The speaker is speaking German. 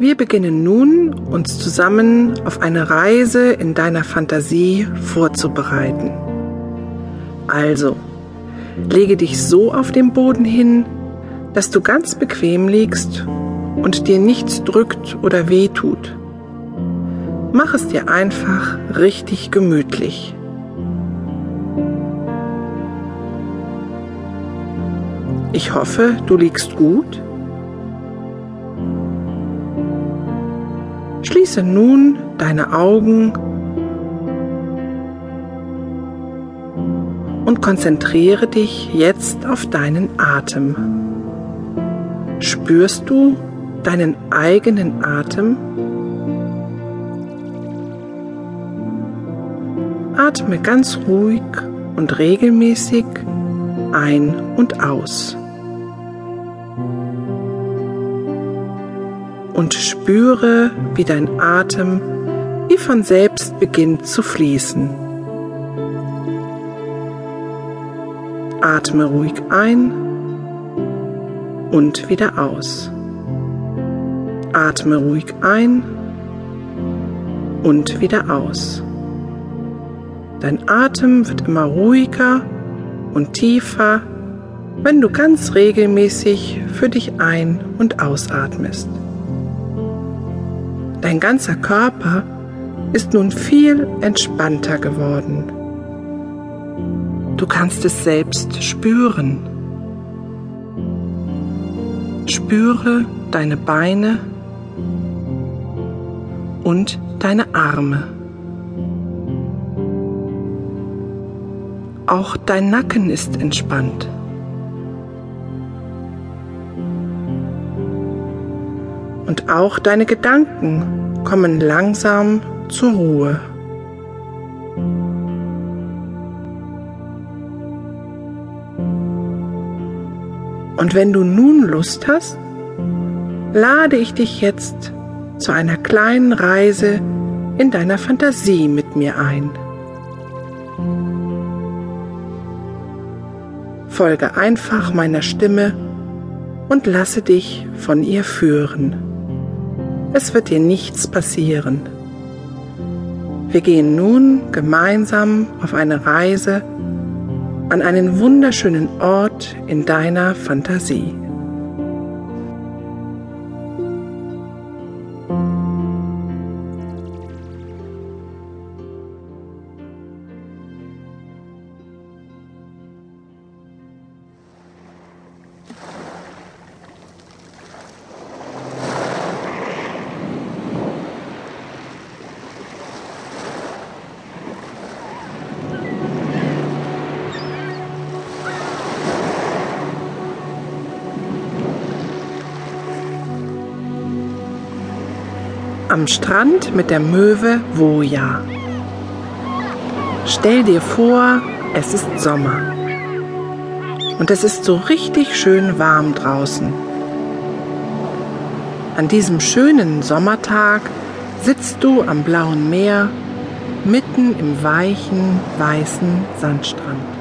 Wir beginnen nun, uns zusammen auf eine Reise in deiner Fantasie vorzubereiten. Also, lege dich so auf dem Boden hin, dass du ganz bequem liegst und dir nichts drückt oder weh tut. Mach es dir einfach richtig gemütlich. Ich hoffe, du liegst gut. Schließe nun deine Augen und konzentriere dich jetzt auf deinen Atem. Spürst du deinen eigenen Atem? Atme ganz ruhig und regelmäßig ein und aus. Und spüre, wie dein Atem wie von selbst beginnt zu fließen. Atme ruhig ein und wieder aus. Atme ruhig ein und wieder aus. Dein Atem wird immer ruhiger und tiefer, wenn du ganz regelmäßig für dich ein- und ausatmest. Dein ganzer Körper ist nun viel entspannter geworden. Du kannst es selbst spüren. Spüre deine Beine und deine Arme. Auch dein Nacken ist entspannt. Und auch deine Gedanken kommen langsam zur Ruhe. Und wenn du nun Lust hast, lade ich dich jetzt zu einer kleinen Reise in deiner Fantasie mit mir ein. Folge einfach meiner Stimme und lasse dich von ihr führen. Es wird dir nichts passieren. Wir gehen nun gemeinsam auf eine Reise an einen wunderschönen Ort in deiner Fantasie. Am Strand mit der Möwe Woja. Stell dir vor, es ist Sommer. Und es ist so richtig schön warm draußen. An diesem schönen Sommertag sitzt du am blauen Meer mitten im weichen, weißen Sandstrand.